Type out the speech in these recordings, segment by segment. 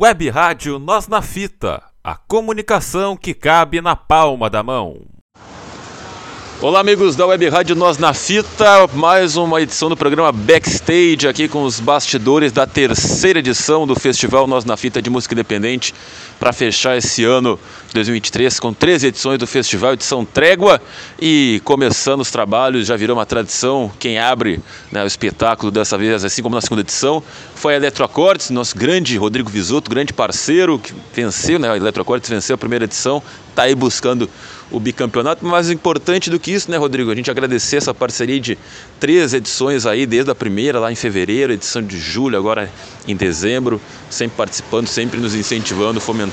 Web Rádio Nós na Fita, a comunicação que cabe na palma da mão. Olá, amigos da Web Rádio Nós na Fita, mais uma edição do programa Backstage aqui com os bastidores da terceira edição do Festival Nós na Fita de Música Independente para fechar esse ano de 2023 com 13 edições do festival, edição Trégua e começando os trabalhos, já virou uma tradição, quem abre né, o espetáculo dessa vez, assim como na segunda edição, foi a Eletroacordes, nosso grande Rodrigo Visuto, grande parceiro, que venceu, né, a Eletroacordes venceu a primeira edição, está aí buscando o bicampeonato, mais importante do que isso, né, Rodrigo? A gente agradecer essa parceria de três edições aí, desde a primeira lá em fevereiro, edição de julho, agora em dezembro, sempre participando, sempre nos incentivando, fomentando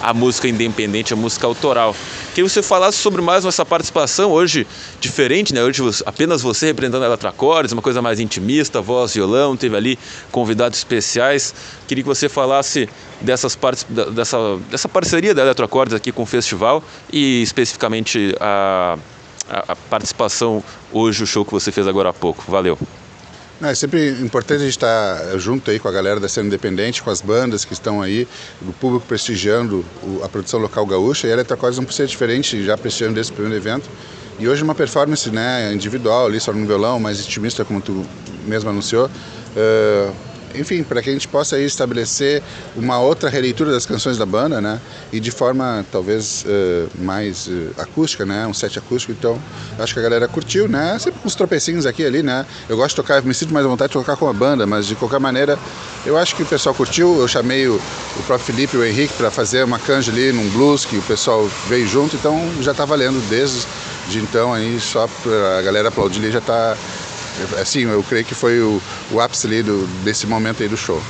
a, a música independente, a música autoral. Queria que você falasse sobre mais essa participação hoje diferente, né? Hoje apenas você representando a Eletroacordes, uma coisa mais intimista, voz, violão, teve ali convidados especiais. Queria que você falasse dessas partes, dessa, dessa parceria da Eletroacordes aqui com o festival e especificamente a, a, a participação hoje, o show que você fez agora há pouco. Valeu. Não, é sempre importante a gente estar junto aí com a galera da cena independente, com as bandas que estão aí, o público prestigiando a produção local gaúcha, e a Eletrocordes não pode ser diferente, já prestigiando desse primeiro evento. E hoje uma performance né, individual ali, só no violão, mais intimista, como tu mesmo anunciou. Uh, enfim, para que a gente possa estabelecer uma outra releitura das canções da banda, né? E de forma talvez uh, mais uh, acústica, né? Um set acústico. Então, acho que a galera curtiu, né? Sempre com uns tropecinhos aqui ali, né? Eu gosto de tocar, me sinto mais à vontade de tocar com a banda, mas de qualquer maneira, eu acho que o pessoal curtiu. Eu chamei o, o próprio Felipe e o Henrique para fazer uma canja ali num blues que o pessoal veio junto, então já está valendo desde de então aí só a galera aplaudir ali já está assim, eu creio que foi o, o ápice ali do, desse momento aí do show.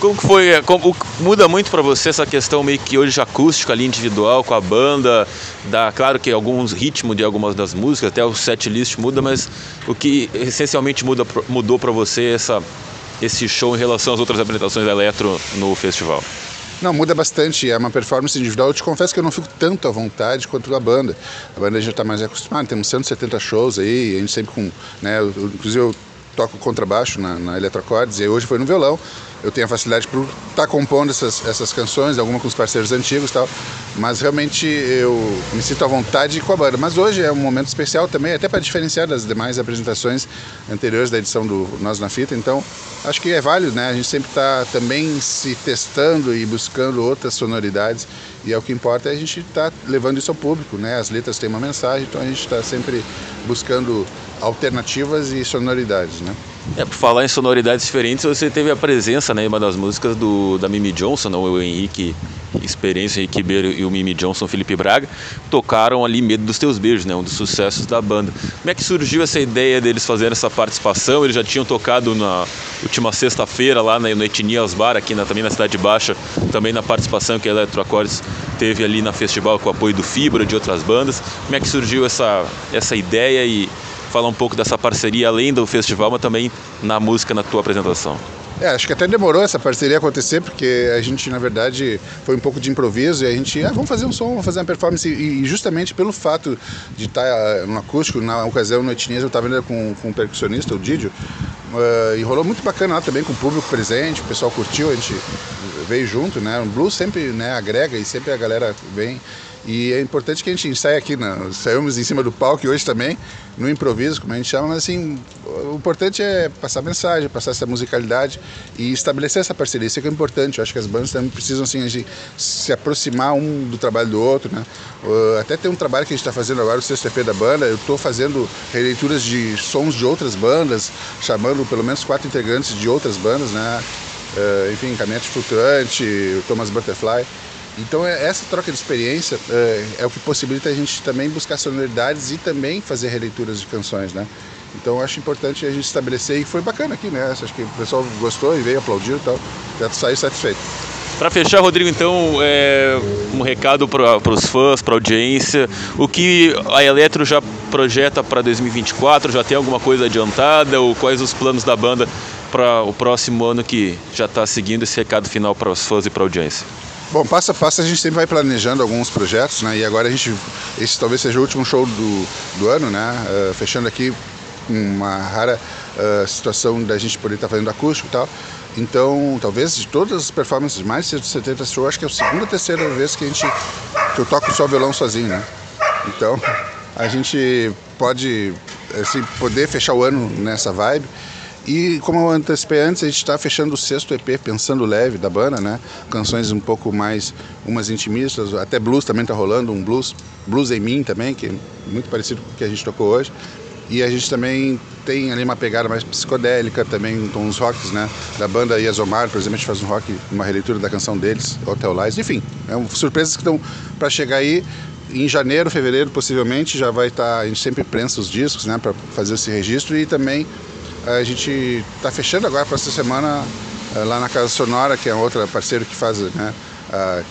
Como que foi, é, como, muda muito para você essa questão meio que hoje acústica ali, individual, com a banda, dá, claro que alguns ritmos de algumas das músicas, até o set list muda, mas o que essencialmente muda, mudou para você essa, esse show em relação às outras apresentações da Eletro no festival? Não, muda bastante. É uma performance individual. Eu te confesso que eu não fico tanto à vontade quanto a banda. A banda já está mais acostumada, temos 170 shows aí, a gente sempre com. Né, inclusive eu toco contrabaixo na, na Eletrocordes e hoje foi no violão eu tenho a facilidade por estar tá compondo essas, essas canções, alguma com os parceiros antigos e tal, mas realmente eu me sinto à vontade com a banda. Mas hoje é um momento especial também, até para diferenciar das demais apresentações anteriores da edição do Nós na Fita, então acho que é válido, né? A gente sempre está também se testando e buscando outras sonoridades e é o que importa é a gente estar tá levando isso ao público, né? As letras têm uma mensagem, então a gente está sempre buscando alternativas e sonoridades, né? É, por falar em sonoridades diferentes, você teve a presença, né, uma das músicas do, da Mimi Johnson, o Henrique Experiência, Henrique Ribeiro e o Mimi Johnson, Felipe Braga, tocaram ali Medo dos Teus Beijos, né, um dos sucessos da banda. Como é que surgiu essa ideia deles fazerem essa participação? Eles já tinham tocado na última sexta-feira lá na, no Etnias Bar, aqui na, também na Cidade Baixa, também na participação que a Eletroacordes teve ali na festival com o apoio do Fibra, de outras bandas. Como é que surgiu essa, essa ideia e falar um pouco dessa parceria além do festival, mas também na música, na tua apresentação. É, acho que até demorou essa parceria acontecer, porque a gente, na verdade, foi um pouco de improviso e a gente, ah, vamos fazer um som, vamos fazer uma performance. E, justamente pelo fato de estar ah, no acústico, na ocasião no Etnias, eu estava ainda com, com um percussionista, o Didio, uh, e rolou muito bacana lá também, com o público presente, o pessoal curtiu, a gente veio junto, né? O blues sempre né, agrega e sempre a galera vem. E é importante que a gente ensaie aqui, saímos em cima do palco hoje também, no improviso, como a gente chama, mas assim, o importante é passar mensagem, passar essa musicalidade e estabelecer essa parceria. Isso é que é importante. Eu acho que as bandas também precisam assim, se aproximar um do trabalho do outro. Né? Até tem um trabalho que a gente está fazendo agora, o sexto da banda, eu estou fazendo releituras de sons de outras bandas, chamando pelo menos quatro integrantes de outras bandas, né? Uh, enfim, Caminhante Flutuante, Thomas Butterfly. Então é, essa troca de experiência é, é, o que possibilita a gente também buscar sonoridades e também fazer releituras de canções, né? Então acho importante a gente estabelecer e foi bacana aqui, né? Acho que o pessoal gostou e veio aplaudir e tal, já saiu satisfeito. Para fechar, Rodrigo, então, é, um recado para os fãs, para a audiência. O que a Eletro já projeta para 2024? Já tem alguma coisa adiantada? Ou quais os planos da banda para o próximo ano que já está seguindo esse recado final para os fãs e para a audiência? Bom, passo a passo a gente sempre vai planejando alguns projetos, né? E agora a gente, esse talvez seja o último show do, do ano, né? Uh, fechando aqui uma rara uh, situação da gente poder estar tá fazendo acústico e tal. Então, talvez de todas as performances, mais de 70 shows, acho que é a segunda ou terceira vez que a gente que eu toco só violão sozinho, né? Então, a gente pode assim, poder fechar o ano nessa vibe. E como eu antecipei antes, a gente está fechando o sexto EP, Pensando Leve, da banda, né? Canções um pouco mais, umas intimistas, até blues também está rolando, um blues, Blues em Mim também, que é muito parecido com o que a gente tocou hoje. E a gente também tem ali uma pegada mais psicodélica, também com os rocks, né? Da banda Iazomar, por exemplo, a gente faz um rock, uma releitura da canção deles, Hotel Lies. Enfim, é um, surpresas que estão para chegar aí. Em janeiro, fevereiro, possivelmente, já vai estar. Tá, a gente sempre prensa os discos, né? Para fazer esse registro e também a gente está fechando agora para essa semana eh, lá na Casa Sonora, que é outra parceiro que faz, né,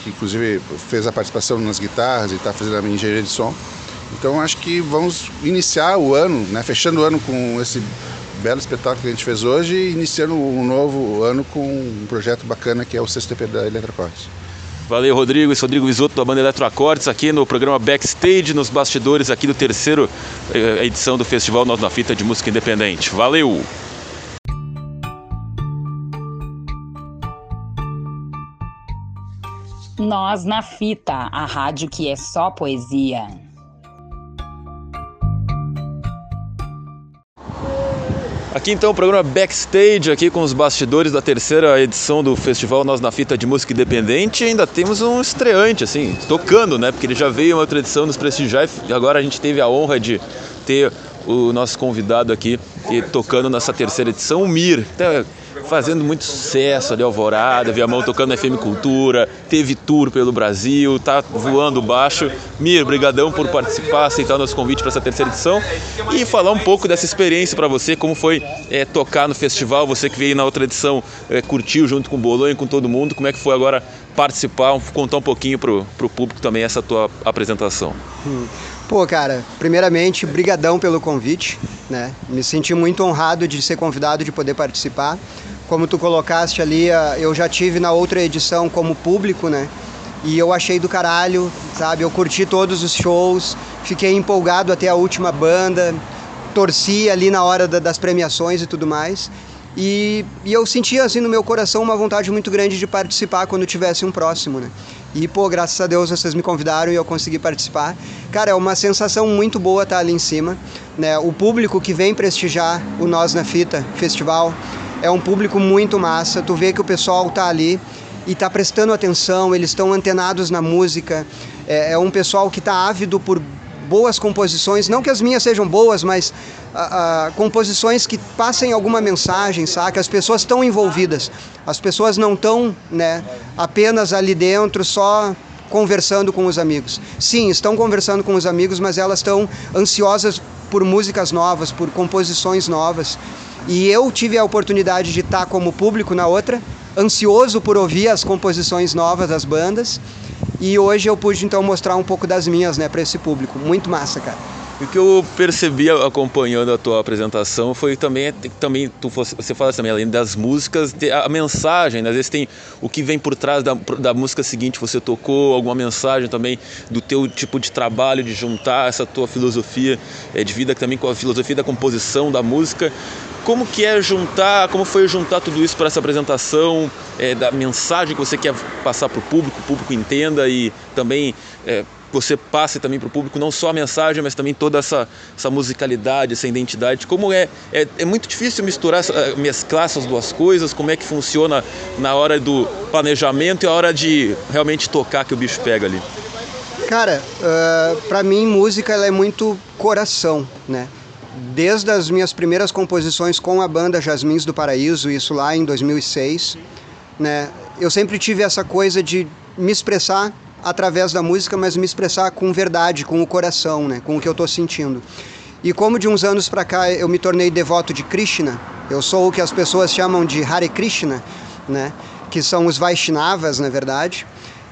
que inclusive fez a participação nas guitarras e está fazendo a engenharia de som. Então acho que vamos iniciar o ano, né, fechando o ano com esse belo espetáculo que a gente fez hoje e iniciando um novo ano com um projeto bacana que é o sexto da Eletrocortes. Valeu, Rodrigo. Esse é Rodrigo Visoto da banda Eletroacordes aqui no programa Backstage, nos bastidores aqui do terceiro eh, edição do Festival Nós na Fita de Música Independente. Valeu! Nós na Fita, a rádio que é só poesia. Aqui então o programa Backstage, aqui com os bastidores da terceira edição do Festival Nós na Fita de Música Independente. E ainda temos um estreante, assim, tocando, né? Porque ele já veio uma outra edição nos prestigiar e agora a gente teve a honra de ter o nosso convidado aqui tocando nessa terceira edição, o Mir. Fazendo muito sucesso ali, Alvorada, Viamão tocando FM Cultura, teve tour pelo Brasil, tá voando baixo. Mir, brigadão por participar, aceitar o nosso convite para essa terceira edição e falar um pouco dessa experiência para você, como foi é, tocar no festival, você que veio na outra edição, é, curtiu junto com o Bolonha, com todo mundo, como é que foi agora participar, contar um pouquinho pro, pro público também essa tua apresentação. Hum. Pô, cara, primeiramente, brigadão pelo convite, né? Me senti muito honrado de ser convidado de poder participar como tu colocaste ali, eu já tive na outra edição como público, né? E eu achei do caralho, sabe? Eu curti todos os shows, fiquei empolgado até a última banda, torci ali na hora da, das premiações e tudo mais. E, e, eu sentia assim no meu coração uma vontade muito grande de participar quando tivesse um próximo, né? E pô, graças a Deus vocês me convidaram e eu consegui participar. Cara, é uma sensação muito boa estar ali em cima, né? O público que vem prestigiar o Nós na Fita Festival é um público muito massa. Tu vê que o pessoal tá ali e tá prestando atenção, eles estão antenados na música. É, é um pessoal que tá ávido por boas composições, não que as minhas sejam boas, mas a, a, composições que passem alguma mensagem, saca? As pessoas estão envolvidas, as pessoas não estão né, apenas ali dentro só conversando com os amigos. Sim, estão conversando com os amigos, mas elas estão ansiosas por músicas novas, por composições novas. E eu tive a oportunidade de estar como público na outra, ansioso por ouvir as composições novas das bandas. E hoje eu pude então mostrar um pouco das minhas, né, para esse público. Muito massa, cara. O que eu percebi acompanhando a tua apresentação foi também, também tu, você fala também, além das músicas, a mensagem, né? às vezes tem o que vem por trás da, da música seguinte, você tocou alguma mensagem também do teu tipo de trabalho, de juntar essa tua filosofia é, de vida também com a filosofia da composição da música como que é juntar, como foi juntar tudo isso para essa apresentação, é, da mensagem que você quer passar para o público, o público entenda e também é, você passe também para o público não só a mensagem, mas também toda essa, essa musicalidade, essa identidade. Como é, é, é muito difícil misturar, mesclar essas duas coisas, como é que funciona na hora do planejamento e a hora de realmente tocar que o bicho pega ali. Cara, uh, ah, para mim música ela é muito coração, né? desde as minhas primeiras composições com a banda Jasmins do Paraíso, isso lá em 2006, né? Eu sempre tive essa coisa de me expressar através da música, mas me expressar com verdade, com o coração, né? Com o que eu estou sentindo. E como de uns anos para cá eu me tornei devoto de Krishna, eu sou o que as pessoas chamam de Hare Krishna, né? Que são os Vaishnavas, na verdade.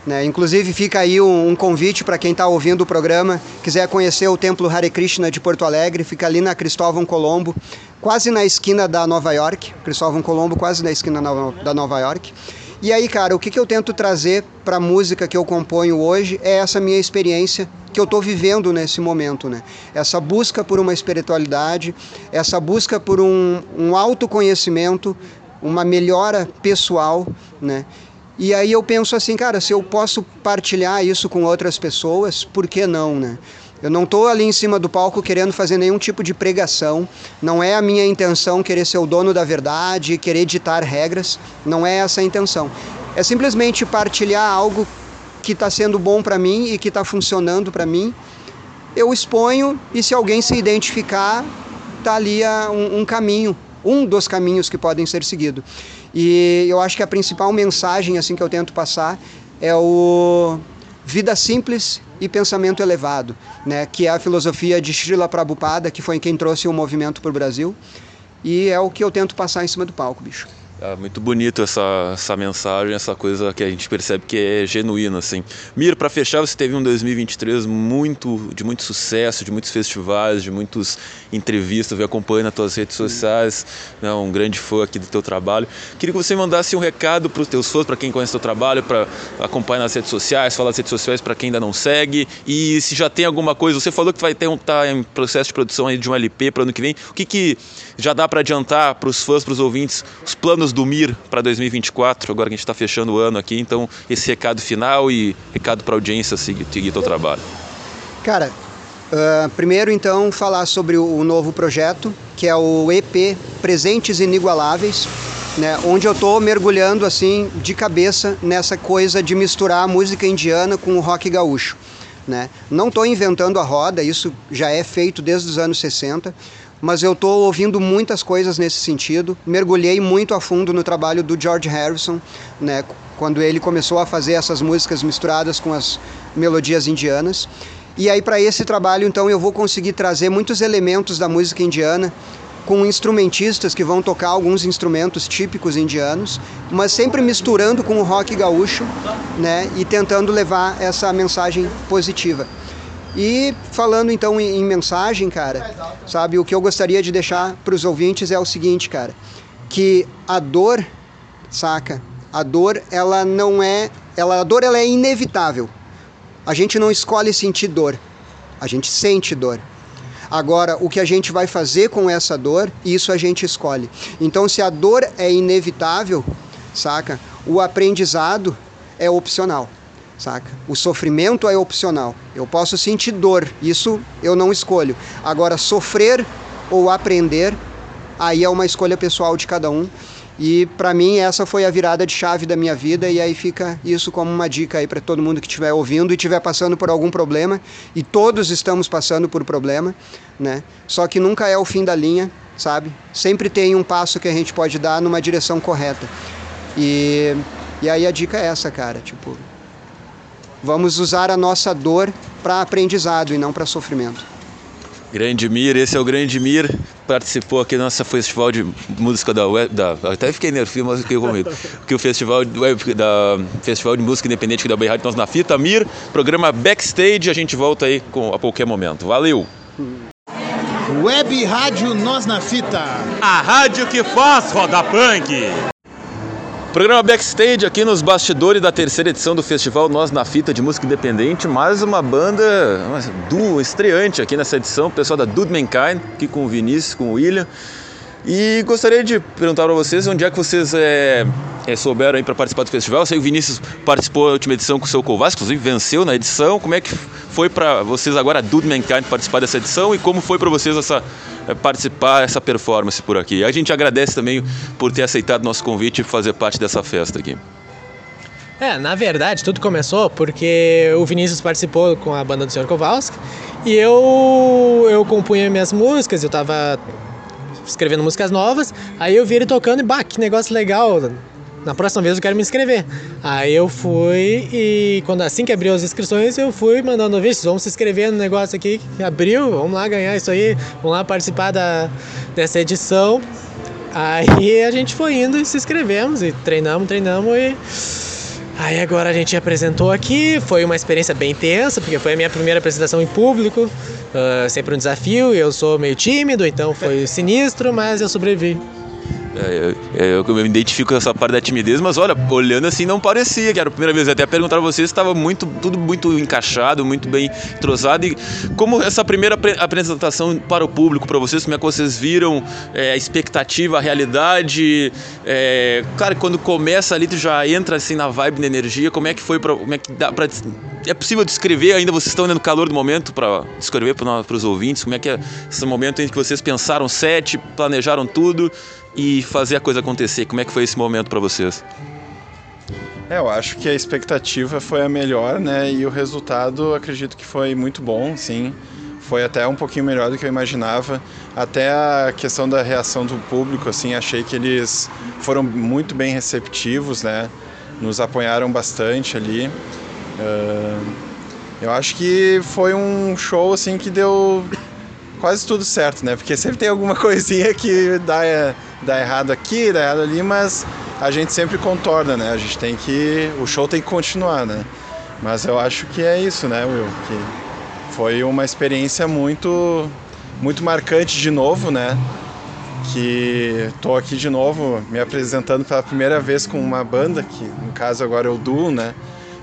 Né? Inclusive fica aí um, um convite para quem está ouvindo o programa, quiser conhecer o Templo Hare Krishna de Porto Alegre, fica ali na Cristóvão Colombo, quase na esquina da Nova York, Cristóvão Colombo quase na esquina da Nova York. E aí, cara, o que, que eu tento trazer para a música que eu componho hoje é essa minha experiência que eu estou vivendo nesse momento, né? Essa busca por uma espiritualidade, essa busca por um, um autoconhecimento uma melhora pessoal, né? E aí eu penso assim, cara, se eu posso partilhar isso com outras pessoas, por que não, né? Eu não estou ali em cima do palco querendo fazer nenhum tipo de pregação. Não é a minha intenção querer ser o dono da verdade, querer ditar regras. Não é essa a intenção. É simplesmente partilhar algo que está sendo bom para mim e que está funcionando para mim. Eu exponho e se alguém se identificar, tá ali um, um caminho, um dos caminhos que podem ser seguidos. E eu acho que a principal mensagem assim que eu tento passar é o vida simples e pensamento elevado, né, que é a filosofia de Srila Prabhupada, que foi quem trouxe o movimento para o Brasil, e é o que eu tento passar em cima do palco, bicho. É muito bonito essa, essa mensagem, essa coisa que a gente percebe que é genuína, assim. Mir, para fechar, você teve um 2023 muito, de muito sucesso, de muitos festivais, de muitas entrevistas, eu acompanho nas tuas redes sociais, né, um grande fã aqui do teu trabalho. Queria que você mandasse um recado para os teus fãs, para quem conhece o teu trabalho, para acompanhar nas redes sociais, falar nas redes sociais para quem ainda não segue, e se já tem alguma coisa, você falou que vai ter um, tá em processo de produção de um LP para ano que vem, o que, que já dá para adiantar para os fãs, para os ouvintes, os planos do MIR para 2024, agora que a gente está fechando o ano aqui, então esse recado final e recado para a audiência seguir, seguir teu trabalho. Cara, uh, primeiro então falar sobre o novo projeto, que é o EP Presentes Inigualáveis, né, onde eu estou mergulhando assim de cabeça nessa coisa de misturar a música indiana com o rock gaúcho. Né? Não estou inventando a roda, isso já é feito desde os anos 60 mas eu estou ouvindo muitas coisas nesse sentido. Mergulhei muito a fundo no trabalho do George Harrison, né, quando ele começou a fazer essas músicas misturadas com as melodias indianas. E aí para esse trabalho, então, eu vou conseguir trazer muitos elementos da música indiana com instrumentistas que vão tocar alguns instrumentos típicos indianos, mas sempre misturando com o rock gaúcho, né, e tentando levar essa mensagem positiva. E falando então em, em mensagem, cara, sabe, o que eu gostaria de deixar para os ouvintes é o seguinte, cara, que a dor, saca? A dor, ela não é, ela a dor ela é inevitável. A gente não escolhe sentir dor. A gente sente dor. Agora, o que a gente vai fazer com essa dor, isso a gente escolhe. Então, se a dor é inevitável, saca? O aprendizado é opcional saca? O sofrimento é opcional. Eu posso sentir dor, isso eu não escolho. Agora, sofrer ou aprender, aí é uma escolha pessoal de cada um. E para mim essa foi a virada de chave da minha vida e aí fica isso como uma dica aí para todo mundo que estiver ouvindo e estiver passando por algum problema e todos estamos passando por problema, né? Só que nunca é o fim da linha, sabe? Sempre tem um passo que a gente pode dar numa direção correta. E e aí a dica é essa, cara, tipo, Vamos usar a nossa dor para aprendizado e não para sofrimento. Grande Mir, esse é o Grande Mir, participou aqui do nosso festival de música da web, da, até fiquei nervoso, mas fiquei comigo, que o festival de, web, da festival de música independente da Bay Rádio Nós na Fita, Mir, programa Backstage, a gente volta aí com, a qualquer momento. Valeu! Web Rádio Nós na Fita. A rádio que faz roda punk. Programa Backstage aqui nos bastidores da terceira edição do festival Nós na Fita de Música Independente. Mais uma banda, duo estreante aqui nessa edição, o pessoal da Dude Mankind, aqui com o Vinícius, com o William. E gostaria de perguntar para vocês onde é que vocês é, é, souberam aí para participar do festival. Eu sei que o Vinícius participou da última edição com o seu Kovacs, inclusive venceu na edição. Como é que foi para vocês agora, Dude Mankind, participar dessa edição e como foi para vocês essa é, participar essa performance por aqui. A gente agradece também por ter aceitado nosso convite e fazer parte dessa festa aqui. É, na verdade, tudo começou porque o Vinícius participou com a banda do Sr. Kowalski e eu eu compunha minhas músicas, eu tava escrevendo músicas novas, aí eu vi ele tocando e bah, que negócio legal, na próxima vez eu quero me inscrever. Aí eu fui e quando assim que abriu as inscrições, eu fui mandando vídeos, vamos se inscrever no negócio aqui que abriu, vamos lá ganhar isso aí, vamos lá participar da, dessa edição. Aí a gente foi indo e se inscrevemos e treinamos, treinamos e Aí agora a gente apresentou aqui, foi uma experiência bem tensa, porque foi a minha primeira apresentação em público, uh, sempre um desafio, eu sou meio tímido, então foi sinistro, mas eu sobrevivi. É, é, eu me identifico com essa parte da timidez, mas olha, olhando assim não parecia que era a primeira vez. Eu até perguntar a vocês estava muito, tudo muito encaixado, muito bem entrosado. E como essa primeira apresentação para o público, para vocês, como é que vocês viram é, a expectativa, a realidade? É, cara, quando começa ali, tu já entra assim na vibe, na energia. Como é que foi? Pra, como é que dá para é possível descrever ainda? Vocês estão no calor do momento para descrever para os ouvintes? Como é que é esse momento em que vocês pensaram sete, planejaram tudo? E fazer a coisa acontecer. Como é que foi esse momento para vocês? É, eu acho que a expectativa foi a melhor, né? E o resultado, acredito que foi muito bom, sim. Foi até um pouquinho melhor do que eu imaginava. Até a questão da reação do público, assim, achei que eles foram muito bem receptivos, né? Nos apoiaram bastante ali. Uh, eu acho que foi um show, assim, que deu quase tudo certo, né? Porque sempre tem alguma coisinha que dá dá errado aqui, dá errado ali, mas a gente sempre contorna, né? A gente tem que. O show tem que continuar, né? Mas eu acho que é isso, né, Will? Que foi uma experiência muito, muito marcante de novo, né? Que tô aqui de novo me apresentando pela primeira vez com uma banda, que no caso agora é o Duo, né?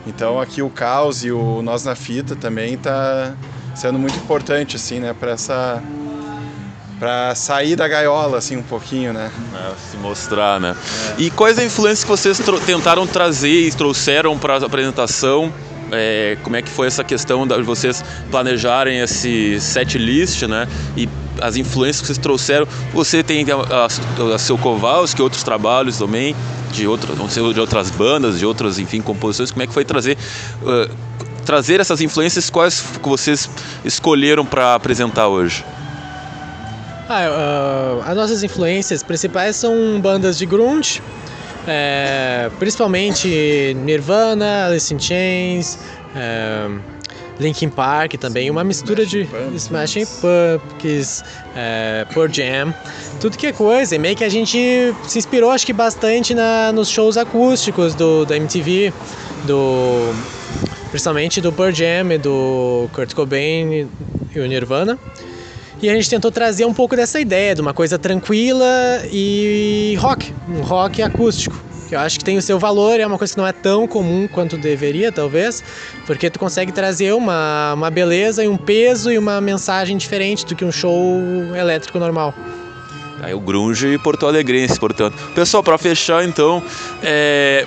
Então aqui o Caos e o Nós na Fita também tá sendo muito importante, assim, né? Para essa para sair da gaiola assim um pouquinho, né? É, se mostrar, né? É. E quais a influência que vocês tentaram trazer e trouxeram para a apresentação? É, como é que foi essa questão de vocês planejarem esse set list, né? E as influências que vocês trouxeram. Você tem a, a, a seu Kowalski, outros trabalhos também de outras, de outras bandas, de outras, enfim, composições. Como é que foi trazer uh, trazer essas influências? Quais que vocês escolheram para apresentar hoje? Ah, uh, as nossas influências principais são bandas de grunge, é, principalmente Nirvana, Alice in Chains, é, Linkin Park também, uma mistura de Smashing Pumpkins, é, Pearl Jam, tudo que é coisa. E meio que a gente se inspirou, acho que bastante na, nos shows acústicos do, da MTV, do, principalmente do Pearl Jam do Kurt Cobain e o Nirvana. E a gente tentou trazer um pouco dessa ideia de uma coisa tranquila e rock, um rock acústico. Que eu acho que tem o seu valor, é uma coisa que não é tão comum quanto deveria, talvez, porque tu consegue trazer uma, uma beleza e um peso e uma mensagem diferente do que um show elétrico normal. Aí o grunge e Porto Alegrense, portanto. Pessoal, para fechar então, é,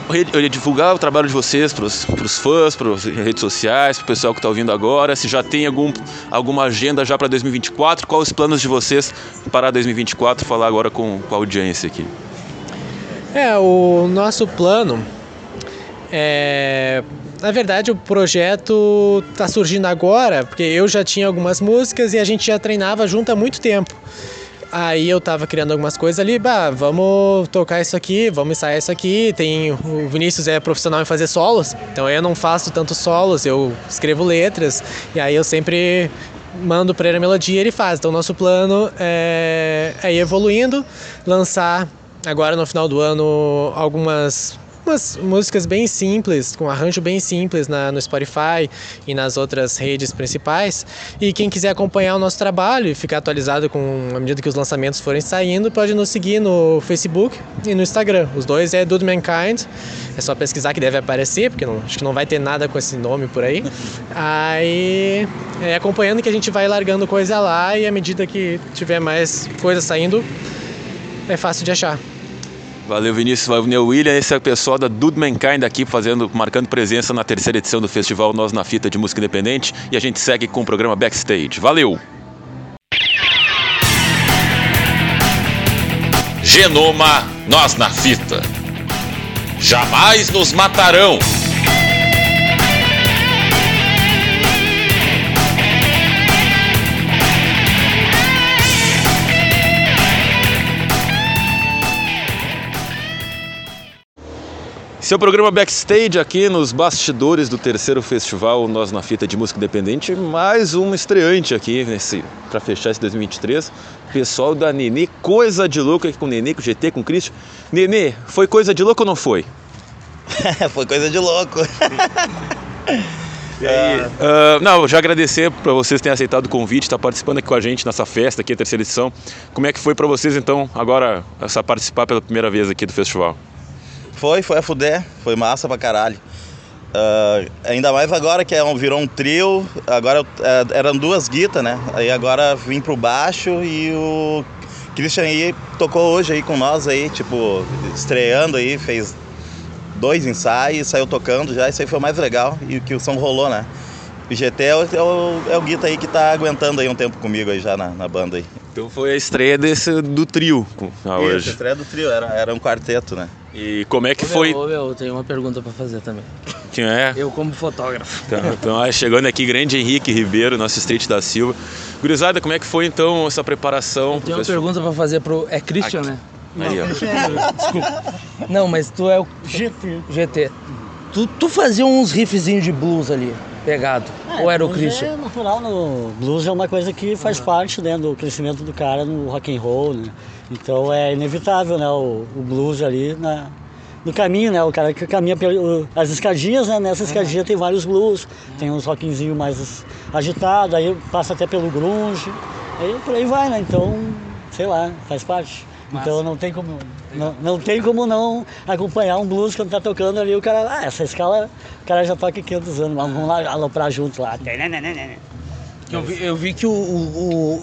divulgar o trabalho de vocês para os fãs, para as redes sociais, para o pessoal que está ouvindo agora. Se já tem algum, alguma agenda já para 2024, quais os planos de vocês para 2024? Falar agora com, com a audiência aqui. É, o nosso plano é na verdade, o projeto está surgindo agora, porque eu já tinha algumas músicas e a gente já treinava junto há muito tempo. Aí eu tava criando algumas coisas ali, bah, vamos tocar isso aqui, vamos ensaiar isso aqui. Tem o Vinícius é profissional em fazer solos, então eu não faço tanto solos, eu escrevo letras e aí eu sempre mando para ele a melodia ele faz. Então nosso plano é, é ir evoluindo, lançar agora no final do ano algumas umas músicas bem simples, com arranjo bem simples na, no Spotify e nas outras redes principais. E quem quiser acompanhar o nosso trabalho e ficar atualizado com à medida que os lançamentos forem saindo, pode nos seguir no Facebook e no Instagram. Os dois é Dude Mankind. É só pesquisar que deve aparecer, porque não, acho que não vai ter nada com esse nome por aí. Aí é acompanhando que a gente vai largando coisa lá e à medida que tiver mais coisa saindo, é fácil de achar. Valeu, Vinícius. Valeu, William. Esse é o pessoal da Dude Mankind aqui, fazendo, marcando presença na terceira edição do festival Nós na Fita de Música Independente. E a gente segue com o programa Backstage. Valeu! Genoma Nós na Fita. Jamais nos matarão. Seu programa Backstage aqui nos bastidores do terceiro festival Nós na Fita de Música Independente, mais um estreante aqui nesse para fechar esse 2023. Pessoal da Nenê, coisa de louco aqui com o Nenê, com o GT, com o Cristian. Nenê, foi coisa de louco ou não foi? foi coisa de louco. E aí, ah, não, já agradecer para vocês terem aceitado o convite, estar participando aqui com a gente nessa festa aqui, a terceira edição. Como é que foi para vocês então, agora, essa participar pela primeira vez aqui do festival? Foi, foi a fuder, foi massa pra caralho. Ah, ainda mais agora que é um- virou um trio, agora eh, eram duas guitas, né? Aí agora vim pro baixo e o Christian aí tocou hoje aí com nós aí, tipo, estreando aí, fez dois ensaios, saiu tocando já, isso aí foi o mais legal e que o som rolou, né? O GT é o, é o, é o guita aí que tá aguentando aí um tempo comigo aí já na, na banda aí. Então foi a estreia desse, do trio ah, Isso, hoje. estreia do trio, era, era um quarteto, né? E como é que Ô, foi? Meu, ô, meu, eu tenho uma pergunta pra fazer também. Quem é? Eu como fotógrafo. Então, então, chegando aqui, grande Henrique Ribeiro, nosso Street da Silva. Gurizada, como é que foi então essa preparação? Eu tenho uma pergunta pra fazer pro. É Christian, Aqui. né? Aí, ó. Desculpa. Não, mas tu é o. GT. GT. Tu, tu fazia uns riffzinhos de blues ali, pegado. Ou era o Christian? É natural, no blues é uma coisa que faz parte né, do crescimento do cara no rock and roll, né? Então é inevitável, né, o, o blues ali na, no caminho, né? O cara que caminha pelas escadinhas, né? Nessa escadinha tem vários blues, tem uns rockinzinho mais agitados, aí passa até pelo grunge, aí por aí vai, né? Então, sei lá, faz parte. Então não tem como não, não tem como não acompanhar um blues quando tá tocando ali o cara, ah, essa escala o cara já toca 500 anos, mas vamos lá aloprar junto lá. Eu vi, eu vi que o, o,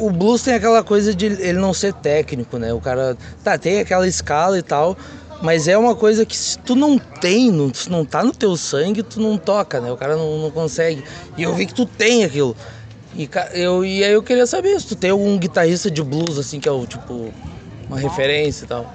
o, o blues tem aquela coisa de ele não ser técnico, né? O cara. Tá, tem aquela escala e tal. Mas é uma coisa que se tu não tem, não, se não tá no teu sangue, tu não toca, né? O cara não, não consegue. E eu vi que tu tem aquilo. E, eu, e aí eu queria saber se tu tem algum guitarrista de blues, assim, que é o tipo. Uma referência e tal.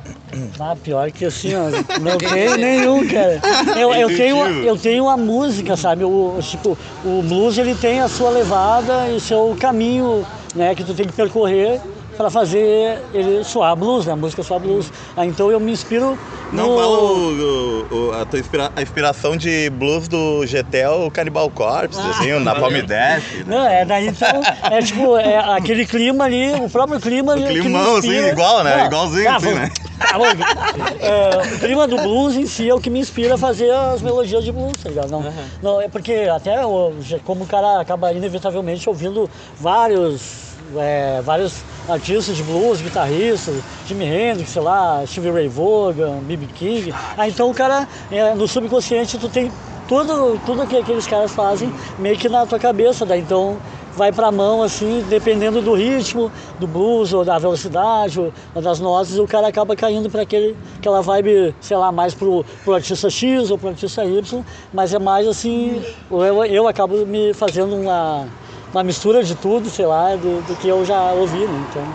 Ah, pior que assim, ó, não tem nenhum, cara. Eu, eu, tenho, eu tenho a música, sabe? O, tipo, o blues ele tem a sua levada e o seu caminho, né? Que tu tem que percorrer para fazer ele soar blues, né? A música soar blues. Ah, então eu me inspiro Não no... fala o, o- a, tua inspira- a inspiração de blues do é o Cannibal Corpse, assim, o Napalm Death. Não, é daí então, é tipo, é aquele clima ali, o próprio clima ali. me climão, assim, igual, né? Igualzinho, tá, assim, vamos- né? tá. É, o clima do blues em si é o que me inspira a fazer as melodias de blues, tá ligado? Não, não, é porque até o- como o cara acaba inevitavelmente ouvindo vários, é, vários artistas de blues, guitarristas, Jimi Hendrix, sei lá, Stevie Ray Vaughan, B.B. King. Ah, então o cara, é, no subconsciente, tu tem tudo, tudo que aqueles caras fazem meio que na tua cabeça, daí então vai pra mão assim, dependendo do ritmo, do blues, ou da velocidade, ou das notas, o cara acaba caindo para aquele aquela vibe, sei lá, mais pro, pro artista X ou pro artista Y, mas é mais assim, eu, eu acabo me fazendo uma, uma mistura de tudo, sei lá, do, do que eu já ouvi, né? Então,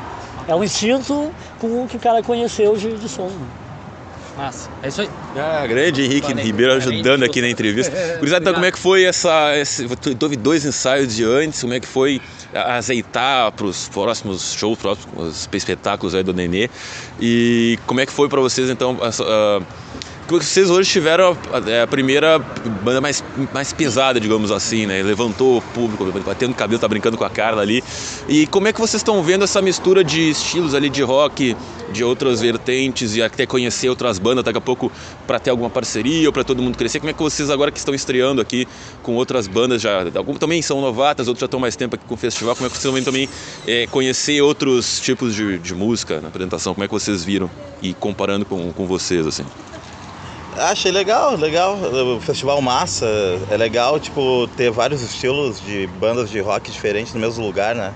é um instinto com o que o cara conheceu de, de som. Né? Massa. É isso aí. Ah, grande Henrique Valeu. Ribeiro ajudando aqui na entrevista. Gurizada, então como é que foi essa. Esse, teve dois ensaios de antes, como é que foi azeitar para os próximos shows, próximos espetáculos aí do Nenê? E como é que foi para vocês então? essa, ah, vocês hoje tiveram a, a primeira banda mais, mais pesada, digamos assim, né? Levantou o público, batendo cabelo, tá brincando com a Carla ali. E como é que vocês estão vendo essa mistura de estilos ali de rock, de outras vertentes e até conhecer outras bandas daqui a pouco para ter alguma parceria ou para todo mundo crescer? Como é que vocês agora que estão estreando aqui com outras bandas já, algumas também são novatas, outros já estão mais tempo aqui com o festival, como é que vocês vão também é, conhecer outros tipos de, de música na apresentação? Como é que vocês viram e comparando com, com vocês assim? Achei legal, legal. O festival massa. É legal, tipo, ter vários estilos de bandas de rock diferentes no mesmo lugar, né?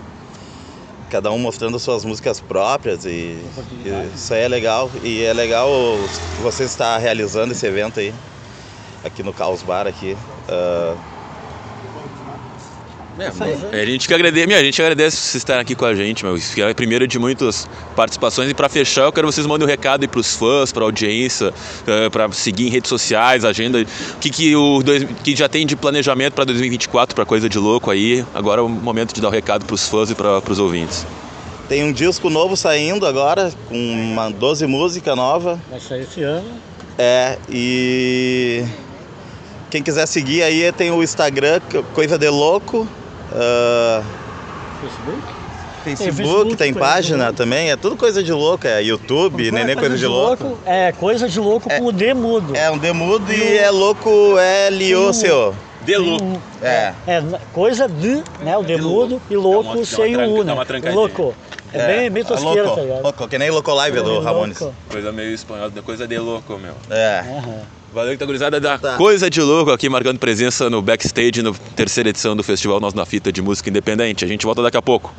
Cada um mostrando suas músicas próprias e, e isso aí é legal. E é legal você estar realizando esse evento aí, aqui no Caos Bar aqui. Ah, É, a gente que agradece, minha, a gente agradece vocês estarem aqui com a gente, meu. Isso é a primeira de muitas participações. E para fechar, eu quero que vocês mandem um recado aí pros fãs, pra audiência, para seguir em redes sociais, agenda. O que, que, o, dois- que já tem de planejamento para 2024, para coisa de louco aí. Agora é o momento de dar o recado pros fãs e para os ouvintes. tem um disco novo saindo agora, com uma 12 músicas novas. Vai sair esse ano. É, e quem quiser seguir aí tem o Instagram, Coisa de Louco. Facebook? Facebook, Facebook, tem Coisa de página Louco. também, é tudo coisa de louco, é YouTube, Nenê Coisa, de louco. É, coisa de louco com o D mudo. É um demudo e é louco L-O-C-O. De louco. É. É, coisa de, né? O de mudo e louco Dá uma- sem dá uma o U, né? dá uma trancadinha. louco. É, bem, bem tosqueira, louco, tá ligado? louco, que nem louco live do Louco. Ramones. Coisa meio espanhola, coisa de louco, meu. É. Valeu, então, gurizada da Tá. Coisa de Louco aqui, marcando presença no backstage, no terceira edição do Festival Nós na Fita de Música Independente. A gente volta daqui a pouco.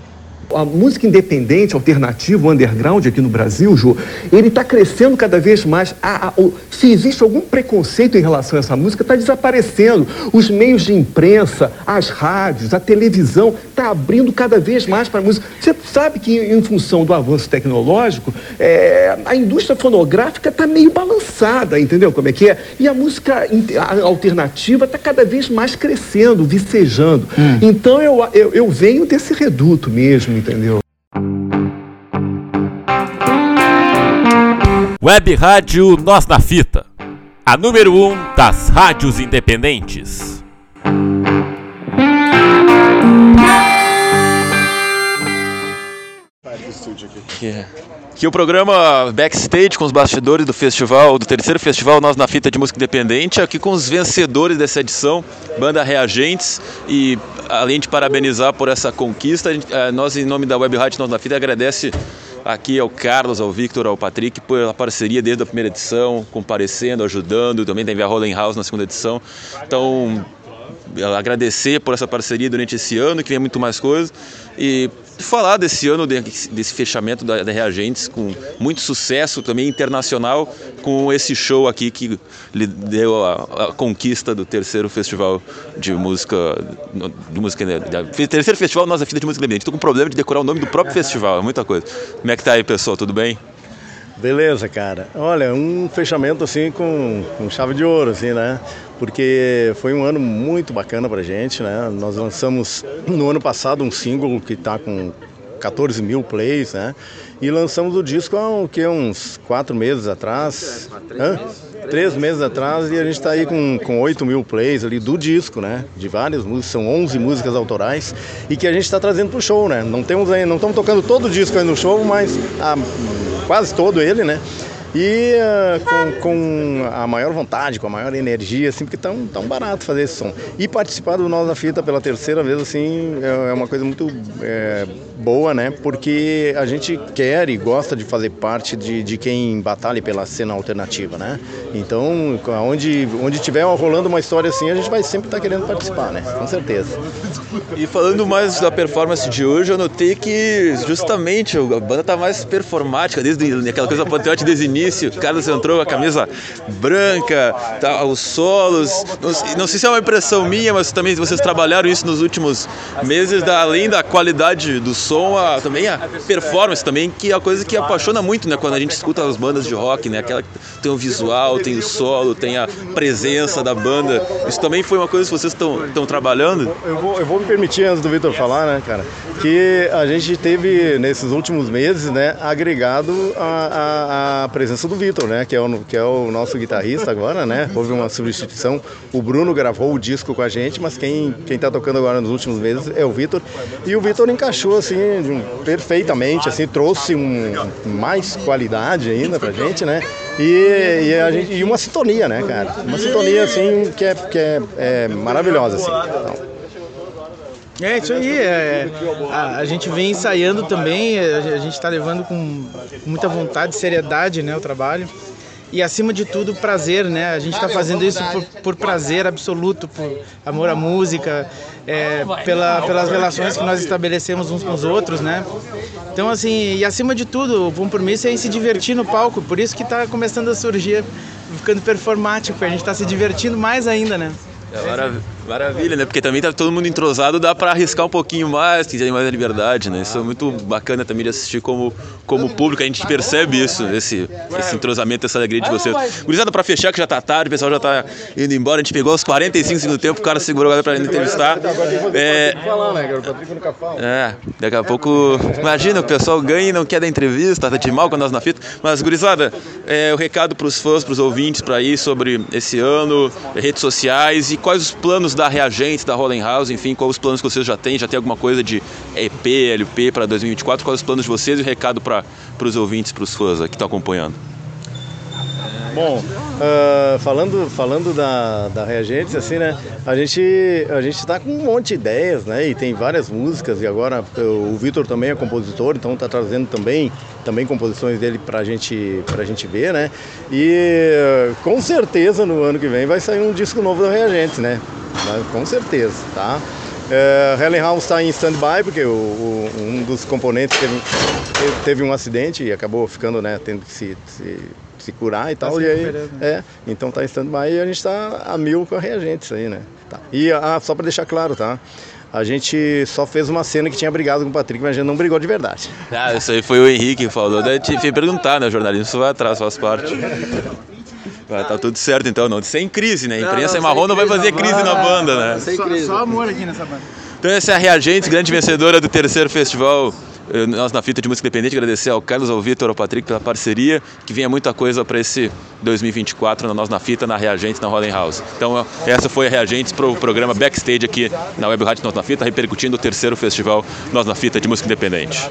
A música independente, alternativa, underground aqui no Brasil, Ju, ele está crescendo cada vez mais. A- a- o- se existe algum preconceito em relação a essa música, está desaparecendo. Os meios de imprensa, as rádios, a televisão, está abrindo cada vez mais para a música. Você sabe que, em função do avanço tecnológico, é, a indústria fonográfica está meio balançada, entendeu como é que é? E a música a- alternativa está cada vez mais crescendo, vicejando. Então eu, eu, eu venho desse reduto mesmo, entendeu? Web Rádio Nós na Fita. A número 1 um das rádios independentes. Que, que o programa Backstage com os bastidores do festival, do terceiro festival Nós na Fita de Música Independente, aqui com os vencedores dessa edição, Banda Reagentes, e além de parabenizar por essa conquista, eh, nós em nome da Web Rádio Nós na Fita agradece aqui ao Carlos, ao Victor, ao Patrick pela parceria desde a primeira edição, comparecendo, ajudando, também teve a Rolling House na segunda edição. Então, agradecer por essa parceria durante esse ano, que vem muito mais coisas, e falar desse ano, de- desse fechamento da, da Reagentes, com muito sucesso também internacional, com esse show aqui que lhe deu a, a conquista do terceiro festival de música, de música da- terceiro festival Nossa Fita de Música Independente. Estou com problema de decorar o nome do próprio festival, é muita coisa. Como é que tá aí, pessoal? Tudo bem? Beleza, cara. Olha, um fechamento assim com, com chave de ouro, assim, né? Porque foi um ano muito bacana pra gente, né? Nós lançamos no ano passado um single que tá com 14 mil plays, né? E lançamos o disco há o uns quatro meses atrás. Hã? Três meses atrás e a gente está aí com, com 8 mil plays ali do disco, né? De várias músicas, são 11 músicas autorais e que a gente está trazendo pro show, né? Não temos aí, não estamos tocando todo o disco aí no show, mas ah, quase todo ele, né? E ah, com, com a maior vontade, com a maior energia, assim, porque tão, tão barato fazer esse som. E participar do Nós na Fita pela terceira vez, assim, é é uma coisa muito é, boa, né? Porque a gente quer e gosta de fazer parte de, de quem batalha pela cena alternativa, né? Então, onde, onde tiver rolando uma história assim, a gente vai sempre estar querendo participar, né? Com certeza. E falando mais da performance de hoje, eu notei que justamente a banda tá mais performática, desde aquela coisa patriótica desde o início. O Carlos entrou com a camisa branca, tá, os solos. Não, não sei se é uma impressão minha, mas também vocês trabalharam isso nos últimos meses, da- além da qualidade do som, a- também a performance também, que é a coisa que apaixona muito, né? Quando a gente escuta as bandas de rock, né? Aquela que tem o visual, tem o solo, tem a presença da banda. Isso também foi uma coisa que vocês estão trabalhando? Eu vou, eu vou me permitir, antes do Vitor falar, né, cara, que a gente teve, nesses últimos meses, né, agregado a, a- a presença do Vitor, né, que é, o, que é o nosso guitarrista agora, né, houve uma substituição, o Bruno gravou o disco com a gente, mas quem, quem tá tocando agora nos últimos meses é o Vitor, e o Vitor encaixou, assim, perfeitamente, assim, trouxe um, mais qualidade ainda pra gente, né, e, e, a gente, e uma sintonia, né, cara, uma sintonia, assim, que é, que é, é maravilhosa, assim, então, É isso aí, é, a, a gente vem ensaiando também, a, a gente está levando com muita vontade, seriedade né, o trabalho. E acima de tudo, prazer, né? A gente está fazendo isso por, por prazer absoluto, por amor à música, é, pela, pelas relações que nós estabelecemos uns com os outros, né? Então, assim, e acima de tudo, o compromisso é se divertir no palco, por isso que está começando a surgir, ficando performático, a gente está se divertindo mais ainda, né? É marav- maravilha, né? Porque também tá todo mundo entrosado, dá pra arriscar um pouquinho mais, quiser mais liberdade, né? Isso é muito bacana também de assistir como, como público, a gente percebe isso, esse, esse entrosamento, essa alegria de vocês. Gurizada, pra fechar, que já tá tarde, o pessoal já tá indo embora, a gente pegou os 45 segundos do tempo, o cara segurou agora pra entrevistar. É, né, fala. é, daqui a pouco, imagina, o pessoal ganha e não quer dar entrevista, tá de mal com nós na fita. Mas, gurizada, é, o recado pros fãs, pros ouvintes, pra ir sobre esse ano, redes sociais e quais os planos da Reagente, da Rolling House, enfim, quais os planos que vocês já têm, já tem alguma coisa de EP, LP para 2024, quais os planos de vocês e o recado para os ouvintes, pros fãs aqui que estão acompanhando. Bom, Uh, falando falando da, da Reagentes, assim, né? A gente a gente está com um monte de ideias, né? E tem várias músicas e agora o Vitor também é compositor, então está trazendo também também composições dele para gente pra gente ver, né? E com certeza no ano que vem vai sair um disco novo da Reagentes, né? Com certeza, tá? Uh, Helen House está em stand-by porque o, o, um dos componentes teve, teve um acidente e acabou ficando, né, tendo que se, se se curar e tá tal. E aí, né? é, então tá em stand-by e a gente tá a mil com a reagentes aí, né? Tá. E ah, só para deixar claro, tá? A gente só fez uma cena que tinha brigado com o Patrick, mas a gente não brigou de verdade. Ah, isso aí foi o Henrique que falou. Daí te fui perguntar, né? O jornalismo vai atrás, faz parte. Vai, tá tudo certo então, não. Sem crise, né? A imprensa não, não, marrom não vai fazer crise na banda, né? Sem crise. Só, só amor aqui nessa banda. Então essa é a Reagentes, grande vencedora do terceiro festival nós na fita de música independente agradecer ao Carlos, ao Vitor, ao Patrick pela parceria, que venha muita coisa para esse 2024 na Nós na Fita, na Reagentes, na Rolling House. Então essa foi a Reagentes para o programa Backstage aqui na Web Rádio Nós na Fita, repercutindo o terceiro festival Nós na Fita de música independente.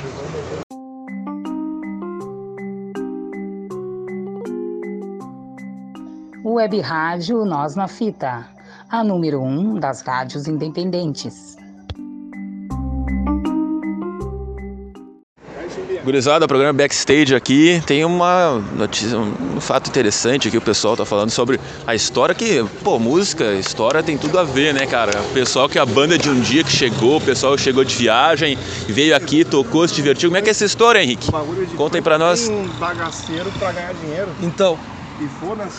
Web Rádio Nós na Fita, a número um das rádios independentes. Gurizada, programa Backstage aqui tem uma notícia, um fato interessante que o pessoal tá falando sobre a história que, pô, música, história tem tudo a ver, né, cara? O pessoal que a banda de um dia que chegou, o pessoal chegou de viagem, veio aqui, tocou, se divertiu. Como é que é essa história, Henrique? Conta aí pra nós. um bagaceiro pra ganhar dinheiro. Então,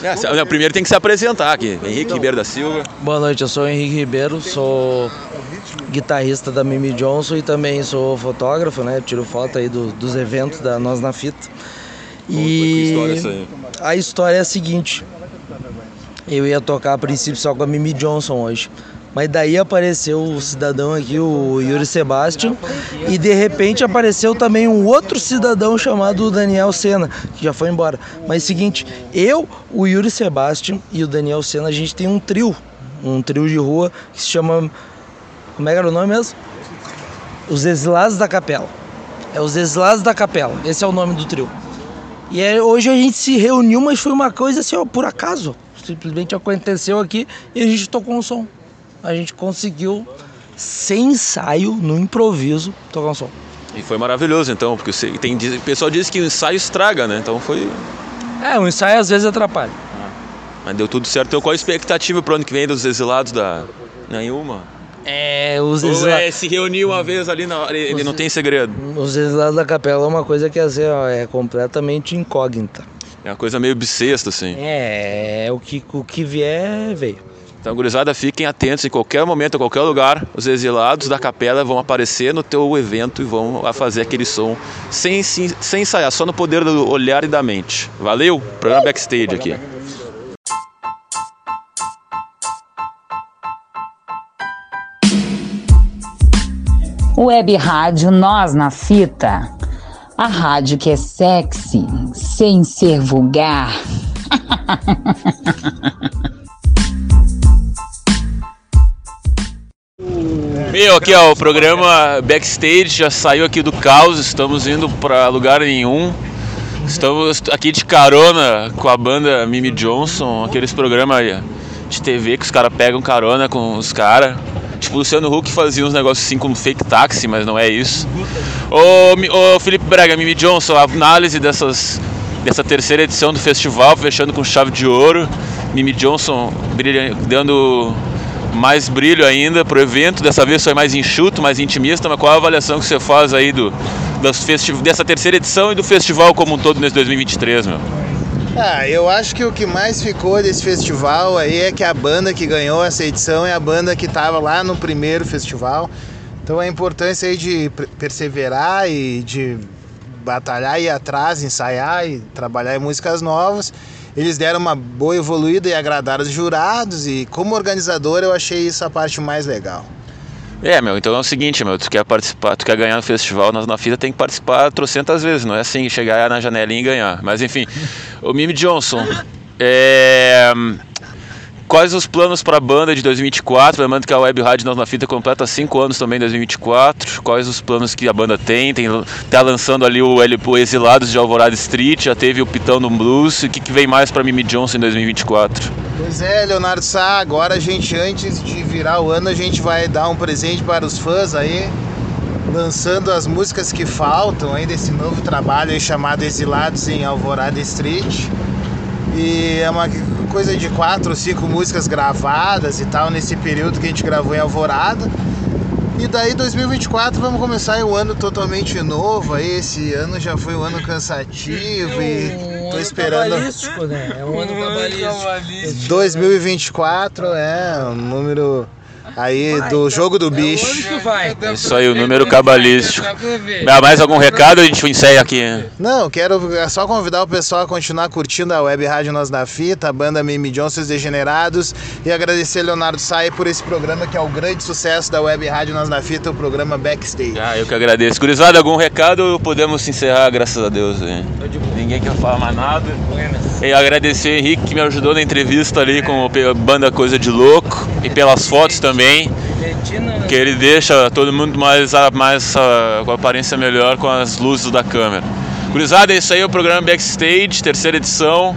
é, não, primeiro tem que se apresentar aqui. Henrique Ribeiro da Silva. Boa noite, eu sou o Henrique Ribeiro, sou guitarrista da Mimi Johnson e também sou fotógrafo, né? tiro foto aí do, dos eventos da Nós na Fita. E história a história é a seguinte. Eu ia tocar a princípio só com a Mimi Johnson hoje. Mas daí apareceu o cidadão aqui, o Yuri Sebastian, e de repente apareceu também um outro cidadão chamado Daniel Sena, que já foi embora. Mas é seguinte, eu, o Yuri Sebastian e o Daniel Sena, a gente tem um trio, um trio de rua que se chama. Como é que era o nome mesmo? Os Exilados da Capela. É os Exilados da Capela, esse é o nome do trio. E é, hoje a gente se reuniu, mas foi uma coisa assim, ó, por acaso. Simplesmente aconteceu aqui e a gente tocou um som a gente conseguiu, sem ensaio, no improviso, tocar um som. E foi maravilhoso então, porque tem, o pessoal diz que o ensaio estraga, né? Então foi. É, o ensaio às vezes atrapalha. Mas deu tudo certo. Então qual a expectativa para o ano que vem dos exilados da. Nenhuma? É, os exilados. É, se reuniu uma vez ali, na... ele os... não tem segredo. Os exilados da capela é uma coisa que assim, ó, é completamente incógnita. É uma coisa meio bissexta, assim. É, o que, o que vier, veio. Então, gurizada, fiquem atentos em qualquer momento, em qualquer lugar, os exilados da capela vão aparecer no teu evento e vão fazer aquele som sem, sem, sem ensaiar, só no poder do olhar e da mente. Valeu? Programa Backstage aqui. Web Rádio Nós na Fita. A rádio que é sexy, sem ser vulgar. Meu, aqui ó, o programa Backstage já saiu aqui do caos, estamos indo para lugar nenhum. Estamos aqui de carona com a banda Mimi Johnson, aqueles programas de TV que os caras pegam carona com os caras. Tipo, o Luciano Huck fazia uns negócios assim como fake taxi, mas não é isso. Ô, ô Felipe Braga, Mimi Johnson, a análise dessas, dessa terceira edição do festival, fechando com chave de ouro. Mimi Johnson brilha, dando mais brilho ainda para o evento. Dessa vez foi mais enxuto, mais intimista. Mas qual a avaliação que você faz aí do, das dessa terceira edição e do festival como um todo nesse 2023, meu? Ah, eu acho que o que mais ficou desse festival aí é que a banda que ganhou essa edição é a banda que estava lá no primeiro festival. Então a importância aí de perseverar e de batalhar ir atrás, ensaiar e trabalhar em músicas novas eles deram uma boa evoluída e agradaram os jurados e como organizador eu achei isso a parte mais legal. É, meu, então é o seguinte, meu, tu quer participar, tu quer ganhar no festival, nós na fita tem que participar trocentas vezes, não é assim, chegar na janelinha e ganhar. Mas enfim, o Mimi Johnson, é... quais os planos para a banda de 2024? Lembrando que a Web Rádio Nós na Fita completa 5 anos também em 2024. Quais os planos que a banda tem? tem tá lançando ali o, o Exilados de Alvorada Street, já teve o Pitão do Blues. O que, que vem mais para Mimi Johnson em 2024? Pois é, Leonardo Sá, agora a gente, antes de virar o ano, a gente vai dar um presente para os fãs aí, lançando as músicas que faltam aí desse novo trabalho chamado Exilados em Alvorada Street. E é uma coisa de quatro ou cinco músicas gravadas e tal, nesse período que a gente gravou em Alvorada. E daí 2024 vamos começar um ano totalmente novo. Aí esse ano já foi um ano cansativo é e tô esperando. Né? É um ano cabalístico. 2024 é um número Aí vai, do jogo do bicho. É Isso aí, o número cabalístico. Mais algum recado a gente encerra aqui? Não, quero só convidar o pessoal a continuar curtindo a Web Rádio Nós na Fita, a banda Mimi Johnsons Degenerados e agradecer Leonardo Sai por esse programa que é o grande sucesso da Web Rádio Nós na Fita, o programa Backstage. Ah, eu que agradeço. Curizada, algum recado? Podemos encerrar, graças a Deus. Hein? Ninguém quer falar mais nada. E agradecer o Henrique que me ajudou na entrevista ali com a banda Coisa de Louco e pelas fotos também também. Que ele deixa todo mundo mais, mais com a aparência melhor com as luzes da câmera. Curizada, é isso aí, o programa Backstage, terceira edição,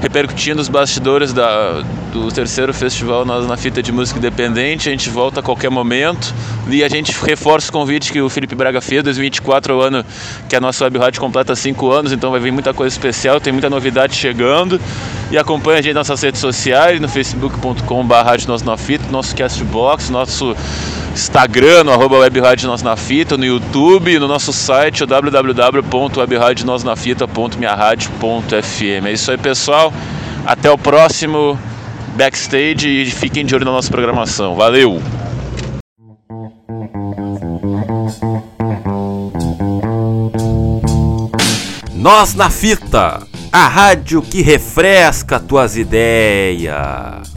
repercutindo os bastidores da, do terceiro festival Nós na Fita de Música Independente. A gente volta a qualquer momento e a gente reforça o convite que o Felipe Braga fez. 2024 é o ano que a nossa web rádio completa 5 anos, então vai vir muita coisa especial, tem muita novidade chegando. E acompanha a gente nas nossas redes sociais, no facebook.com.br Nós na Fita, nosso Castbox, nosso Instagram, no arroba Web Rádio Nós na Fita, no YouTube, no nosso site, www.webradionosnafita.minharadio.fm. É isso aí, pessoal. Até o próximo backstage e fiquem de olho na nossa programação. Valeu! Nós na Fita, a rádio que refresca tuas ideias.